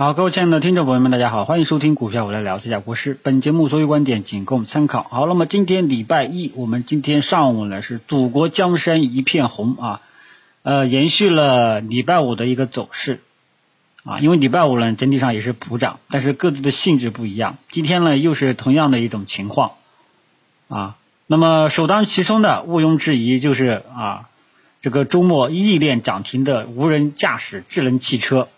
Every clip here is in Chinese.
好，各位亲爱的听众朋友们，大家好，欢迎收听股票我来聊，这家国师。本节目所有观点仅供参考。好，那么今天礼拜一，我们今天上午呢是祖国江山一片红啊，呃，延续了礼拜五的一个走势啊，因为礼拜五呢整体上也是普涨，但是各自的性质不一样。今天呢又是同样的一种情况啊，那么首当其冲的毋庸置疑就是啊，这个周末异练涨停的无人驾驶智能汽车。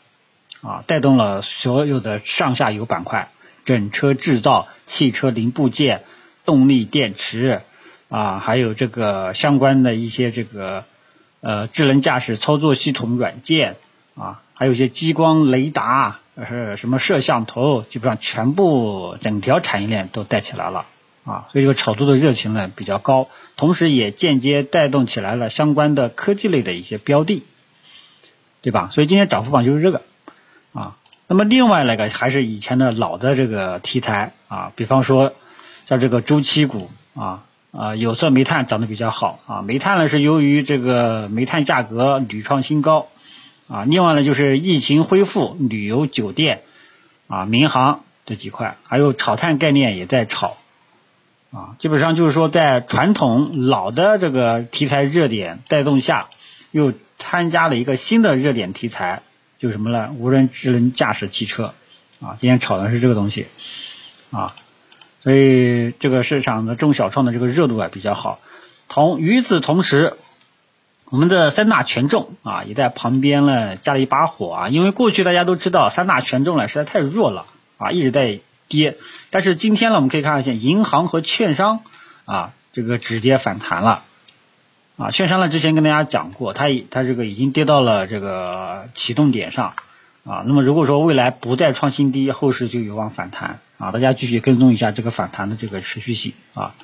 啊，带动了所有的上下游板块，整车制造、汽车零部件、动力电池啊，还有这个相关的一些这个呃智能驾驶操作系统软件啊，还有一些激光雷达是什么摄像头，基本上全部整条产业链都带起来了啊，所以这个炒作的热情呢比较高，同时也间接带动起来了相关的科技类的一些标的，对吧？所以今天涨幅榜就是这个。那么另外那个还是以前的老的这个题材啊，比方说像这个周期股啊啊，有色煤炭涨得比较好啊，煤炭呢是由于这个煤炭价格屡创新高啊，另外呢就是疫情恢复、旅游酒店啊、民航这几块，还有炒炭概念也在炒啊，基本上就是说在传统老的这个题材热点带动下，又参加了一个新的热点题材。就什么呢？无人智能驾驶汽车啊，今天炒的是这个东西啊，所以这个市场的中小创的这个热度啊比较好。同与此同时，我们的三大权重啊也在旁边呢加了一把火啊，因为过去大家都知道三大权重呢实在太弱了啊，一直在跌。但是今天呢，我们可以看见银行和券商啊这个止跌反弹了。啊，券商呢，之前跟大家讲过，它它这个已经跌到了这个启动点上啊。那么如果说未来不再创新低，后市就有望反弹啊。大家继续跟踪一下这个反弹的这个持续性啊。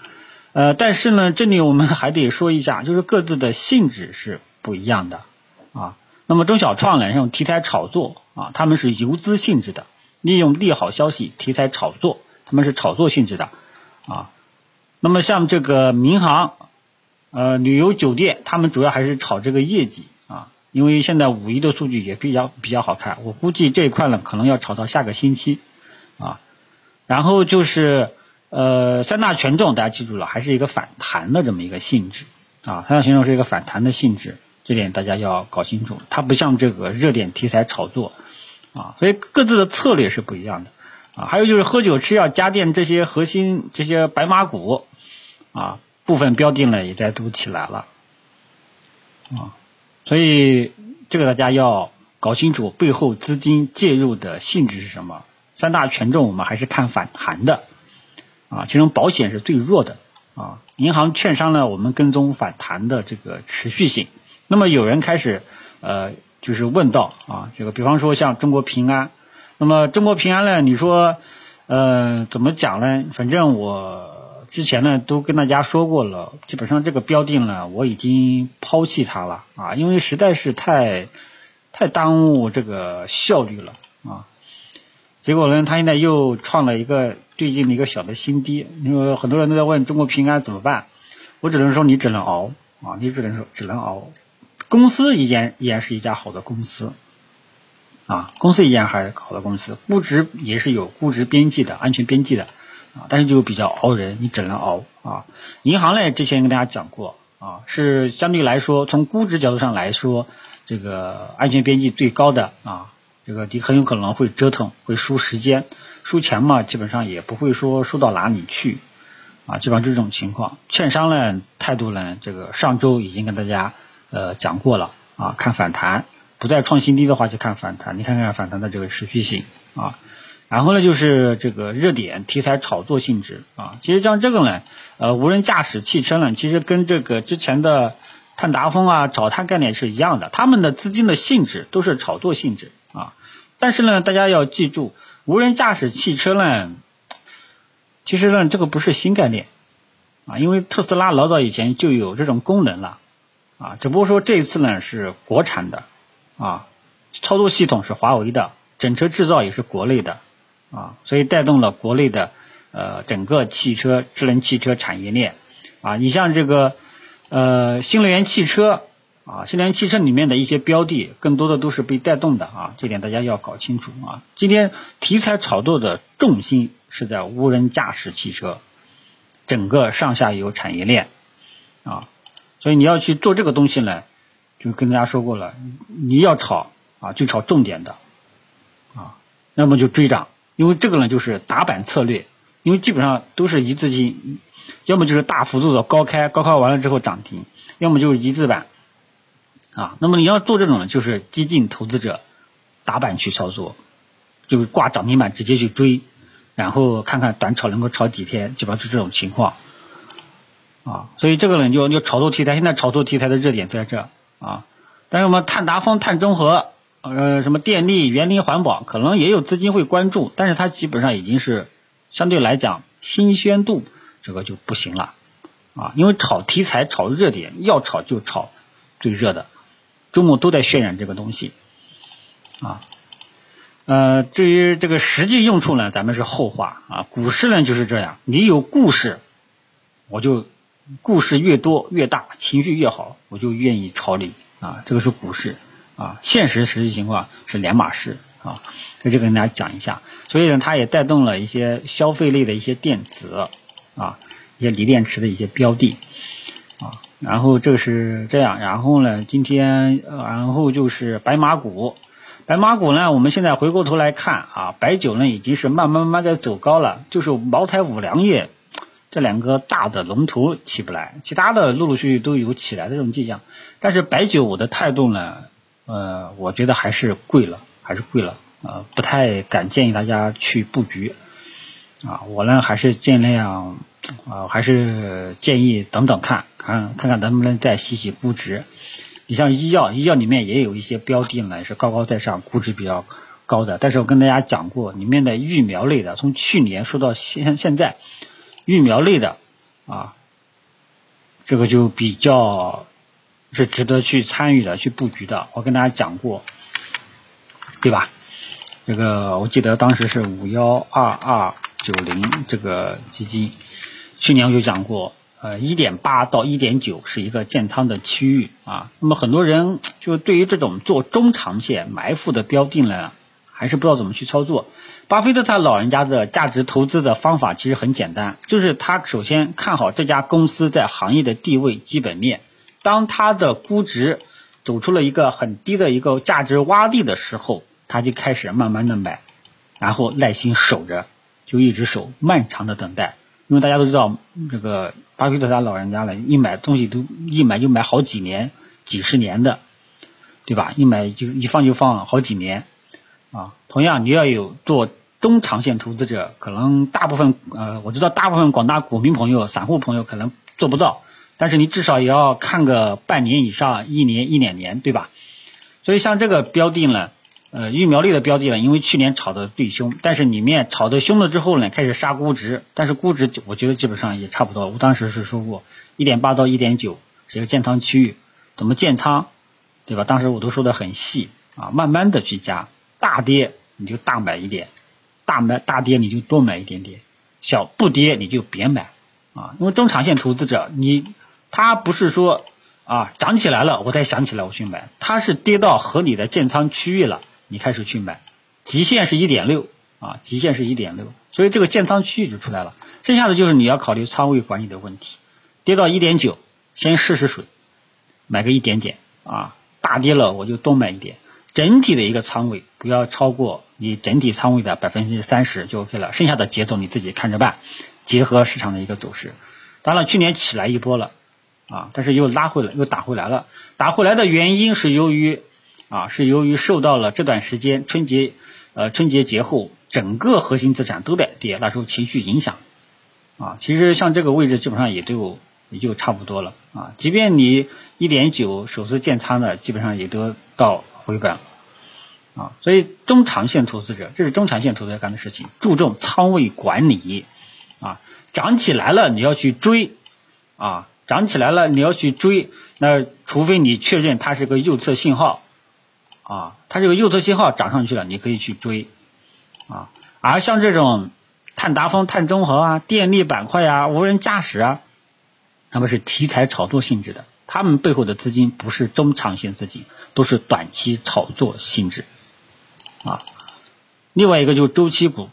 呃，但是呢，这里我们还得说一下，就是各自的性质是不一样的啊。那么中小创呢，这种题材炒作啊，他们是游资性质的，利用利好消息题材炒作，他们是炒作性质的啊。那么像这个民航。呃，旅游酒店他们主要还是炒这个业绩啊，因为现在五一的数据也比较比较好看，我估计这一块呢可能要炒到下个星期啊。然后就是呃三大权重，大家记住了，还是一个反弹的这么一个性质啊，三大权重是一个反弹的性质，这点大家要搞清楚，它不像这个热点题材炒作啊，所以各自的策略是不一样的啊。还有就是喝酒、吃药、家电这些核心这些白马股啊。部分标的呢也在都起来了啊，所以这个大家要搞清楚背后资金介入的性质是什么。三大权重我们还是看反弹的啊，其中保险是最弱的啊，银行、券商呢我们跟踪反弹的这个持续性。那么有人开始呃就是问到啊，这个比方说像中国平安，那么中国平安呢，你说呃怎么讲呢？反正我。之前呢都跟大家说过了，基本上这个标的呢我已经抛弃它了啊，因为实在是太太耽误这个效率了啊。结果呢，它现在又创了一个最近的一个小的新低，因为很多人都在问中国平安怎么办，我只能说你只能熬啊，你只能说只能熬。公司依然依然是一家好的公司啊，公司依然还是好的公司，估值也是有估值边际的安全边际的。但是就比较熬人，你只能熬啊。银行呢，之前跟大家讲过啊，是相对来说从估值角度上来说，这个安全边际最高的啊，这个你很有可能会折腾，会输时间，输钱嘛，基本上也不会说输到哪里去啊，基本上就这种情况。券商呢态度呢，这个上周已经跟大家呃讲过了啊，看反弹，不再创新低的话就看反弹，你看看反弹的这个持续性啊。然后呢，就是这个热点题材炒作性质啊。其实像这个呢，呃，无人驾驶汽车呢，其实跟这个之前的碳达峰啊、找碳概念是一样的，他们的资金的性质都是炒作性质啊。但是呢，大家要记住，无人驾驶汽车呢，其实呢，这个不是新概念啊，因为特斯拉老早以前就有这种功能了啊，只不过说这一次呢是国产的啊，操作系统是华为的，整车制造也是国内的。啊，所以带动了国内的呃整个汽车智能汽车产业链。啊，你像这个呃新能源汽车啊，新能源汽车里面的一些标的，更多的都是被带动的啊，这点大家要搞清楚啊。今天题材炒作的重心是在无人驾驶汽车，整个上下游产业链。啊，所以你要去做这个东西呢，就跟大家说过了，你要炒啊，就炒重点的。啊，那么就追涨，因为这个呢就是打板策略，因为基本上都是一字性，要么就是大幅度的高开，高开完了之后涨停，要么就是一字板。啊，那么你要做这种呢，就是激进投资者打板去操作，就是挂涨停板直接去追，然后看看短炒能够炒几天，基本上是这种情况。啊，所以这个呢就就炒作题材，现在炒作题材的热点在这啊。但是我们碳达峰、碳中和，呃，什么电力、园林环保，可能也有资金会关注，但是它基本上已经是相对来讲新鲜度这个就不行了啊，因为炒题材、炒热点，要炒就炒最热的。周末都在渲染这个东西，啊，呃，至于这个实际用处呢，咱们是后话啊。股市呢就是这样，你有故事，我就故事越多越大，情绪越好，我就愿意炒你啊。这个是股市啊，现实实际情况是两码事啊。在这跟大家讲一下，所以呢，它也带动了一些消费类的一些电子啊，一些锂电池的一些标的啊。然后这是这样，然后呢，今天然后就是白马股，白马股呢，我们现在回过头来看啊，白酒呢已经是慢慢慢慢在走高了，就是茅台、五粮液这两个大的龙头起不来，其他的陆陆续续都有起来的这种迹象，但是白酒我的态度呢，呃，我觉得还是贵了，还是贵了，呃，不太敢建议大家去布局。啊，我呢还是尽量啊，还是建议等等看看看看能不能再洗洗估值。你像医药，医药里面也有一些标的呢，是高高在上，估值比较高的。但是我跟大家讲过，里面的疫苗类的，从去年说到现现在，疫苗类的啊，这个就比较是值得去参与的、去布局的。我跟大家讲过，对吧？这个我记得当时是五幺二二。九零这个基金，去年我就讲过，呃，一点八到一点九是一个建仓的区域啊。那么很多人就对于这种做中长线埋伏的标的呢，还是不知道怎么去操作。巴菲特他老人家的价值投资的方法其实很简单，就是他首先看好这家公司在行业的地位、基本面，当它的估值走出了一个很低的一个价值洼地的时候，他就开始慢慢的买，然后耐心守着。就一直守，漫长的等待，因为大家都知道，这个巴菲特他老人家了，一买东西都一买就买好几年、几十年的，对吧？一买就一放就放好几年，啊，同样你要有做中长线投资者，可能大部分呃，我知道大部分广大股民朋友、散户朋友可能做不到，但是你至少也要看个半年以上，一年一两年，对吧？所以像这个标的呢。呃，疫苗类的标的呢，因为去年炒的最凶，但是里面炒的凶了之后呢，开始杀估值，但是估值我觉得基本上也差不多。我当时是说过，一点八到一点九是一个建仓区域，怎么建仓，对吧？当时我都说的很细啊，慢慢的去加，大跌你就大买一点，大买大跌你就多买一点点，小不跌你就别买啊，因为中长线投资者你它不是说啊涨起来了我才想起来我去买，它是跌到合理的建仓区域了。你开始去买，极限是一点六啊，极限是一点六，所以这个建仓区域就出来了。剩下的就是你要考虑仓位管理的问题，跌到一点九，先试试水，买个一点点啊，大跌了我就多买一点。整体的一个仓位不要超过你整体仓位的百分之三十就 OK 了，剩下的节奏你自己看着办，结合市场的一个走势。当然去年起来一波了啊，但是又拉回来，又打回来了。打回来的原因是由于。啊，是由于受到了这段时间春节，呃，春节节后整个核心资产都在跌，那时候情绪影响，啊，其实像这个位置基本上也都也就差不多了，啊，即便你一点九首次建仓的，基本上也都到回本，啊，所以中长线投资者，这是中长线投资者干的事情，注重仓位管理，啊，涨起来了你要去追，啊，涨起来了你要去追，那除非你确认它是个右侧信号。啊，它这个右侧信号涨上去了，你可以去追啊。而像这种碳达峰、碳中和啊、电力板块啊、无人驾驶啊，他们是题材炒作性质的他们背后的资金不是中长线资金，都是短期炒作性质啊。另外一个就是周期股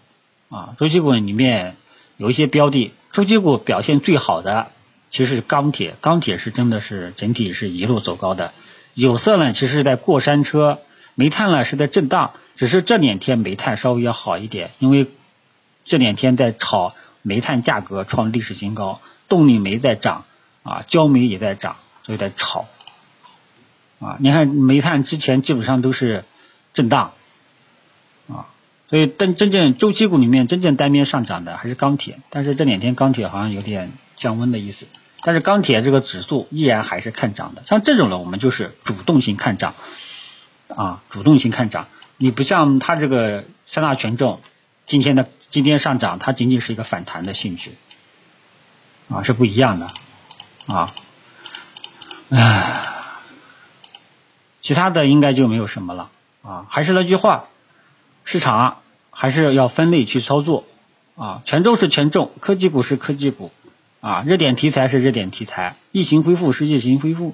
啊，周期股里面有一些标的，周期股表现最好的其实钢铁，钢铁是真的是整体是一路走高的。有色呢，其实是在过山车，煤炭呢是在震荡，只是这两天煤炭稍微要好一点，因为这两天在炒煤炭价格创历史新高，动力煤在涨啊，焦煤也在涨。所以在炒，啊，你看煤炭之前基本上都是震荡，啊，所以但真正周期股里面真正单边上涨的还是钢铁，但是这两天钢铁好像有点降温的意思，但是钢铁这个指数依然还是看涨的，像这种呢，我们就是主动性看涨，啊，主动性看涨，你不像它这个三大权重今天的今天上涨，它仅仅是一个反弹的性质，啊，是不一样的，啊。唉，其他的应该就没有什么了啊。还是那句话，市场还是要分类去操作啊。权重是权重，科技股是科技股啊，热点题材是热点题材，疫情恢复是疫情恢复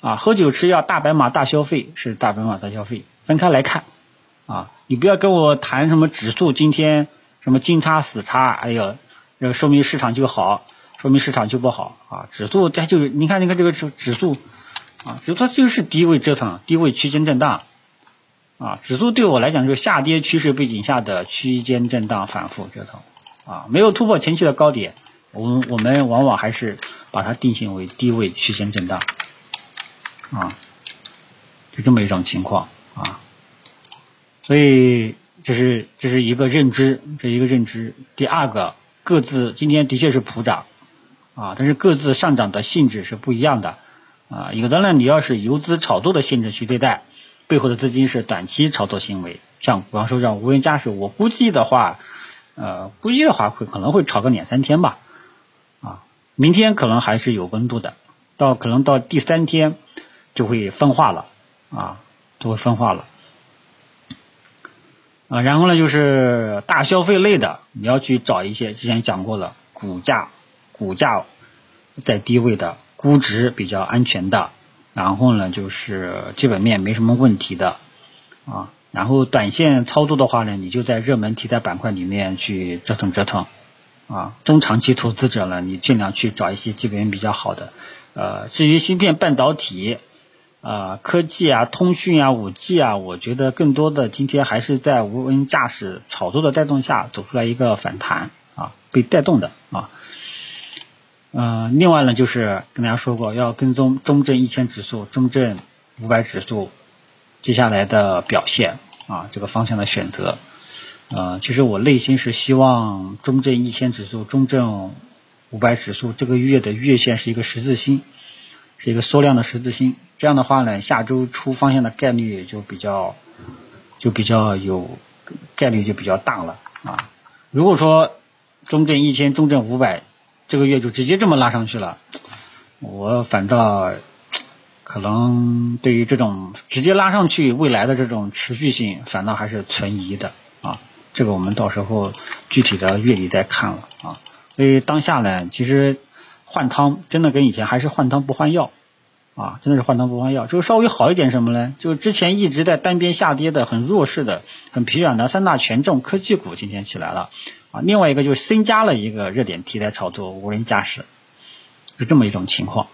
啊。喝酒吃药大白马大消费是大白马大消费，分开来看啊。你不要跟我谈什么指数今天什么金叉死叉，哎呦，这说明市场就好。说明市场就不好啊，指数它就是你看，你看这个指指数啊，指数它就是低位折腾，低位区间震荡啊，指数对我来讲就是下跌趋势背景下的区间震荡反复折腾啊，没有突破前期的高点，我们我们往往还是把它定性为低位区间震荡啊，就这么一种情况啊，所以这是这是一个认知，这一个认知。第二个，各自今天的确是普涨。啊，但是各自上涨的性质是不一样的啊。有的呢，你要是游资炒作的性质去对待，背后的资金是短期炒作行为。像比方说像无人驾驶，我估计的话，呃，估计的话会可能会炒个两三天吧。明天可能还是有温度的，到可能到第三天就会分化了啊，就会分化了。啊，然后呢，就是大消费类的，你要去找一些之前讲过了，股价。股价在低位的，估值比较安全的，然后呢就是基本面没什么问题的啊，然后短线操作的话呢，你就在热门题材板块里面去折腾折腾啊，中长期投资者呢，你尽量去找一些基本面比较好的，呃，至于芯片半导体啊、科技啊、通讯啊、五 G 啊，我觉得更多的今天还是在无人驾驶炒作的带动下走出来一个反弹啊，被带动的啊。嗯，另外呢，就是跟大家说过，要跟踪中证一千指数、中证五百指数接下来的表现啊，这个方向的选择。呃，其实我内心是希望中证一千指数、中证五百指数这个月的月线是一个十字星，是一个缩量的十字星。这样的话呢，下周出方向的概率就比较就比较有概率就比较大了啊。如果说中证一千、中证五百，这个月就直接这么拉上去了，我反倒可能对于这种直接拉上去未来的这种持续性，反倒还是存疑的啊。这个我们到时候具体的月底再看了啊。所以当下呢，其实换汤真的跟以前还是换汤不换药啊，真的是换汤不换药。就是稍微好一点什么呢？就是之前一直在单边下跌的、很弱势的、很疲软的三大权重科技股今天起来了啊。另外一个就是新加了一个热点题材炒作无人驾驶，是这么一种情况，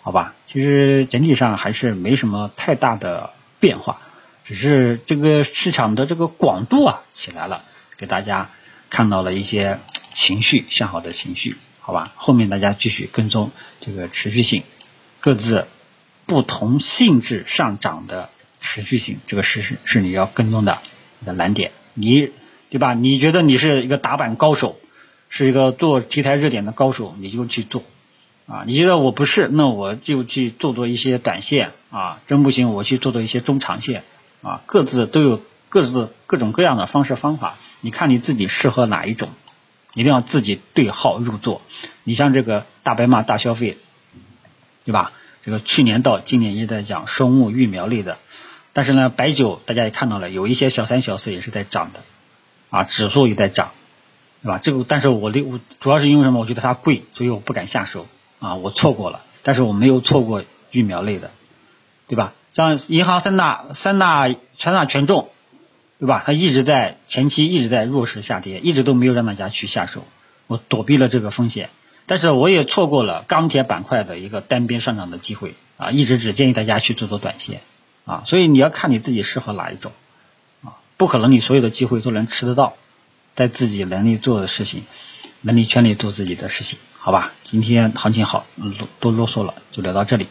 好吧？其实整体上还是没什么太大的变化，只是这个市场的这个广度啊起来了，给大家看到了一些情绪向好的情绪，好吧？后面大家继续跟踪这个持续性，各自不同性质上涨的持续性，这个是是是你要跟踪的你的难点，你。对吧？你觉得你是一个打板高手，是一个做题材热点的高手，你就去做啊。你觉得我不是，那我就去做做一些短线啊。真不行，我去做做一些中长线啊。各自都有各自各种各样的方式方法，你看你自己适合哪一种，一定要自己对号入座。你像这个大白马大消费，对吧？这个去年到今年也在讲生物育苗类的，但是呢，白酒大家也看到了，有一些小三小四也是在涨的。啊，指数也在涨，对吧？这个，但是我我主要是因为什么？我觉得它贵，所以我不敢下手啊，我错过了。但是我没有错过疫苗类的，对吧？像银行三大三大三大权重，对吧？它一直在前期一直在弱势下跌，一直都没有让大家去下手，我躲避了这个风险，但是我也错过了钢铁板块的一个单边上涨的机会啊！一直只建议大家去做做短线啊，所以你要看你自己适合哪一种啊，不可能你所有的机会都能吃得到，在自己能力做的事情，能力圈里做自己的事情，好吧？今天行情好，多多啰嗦了，就聊到这里。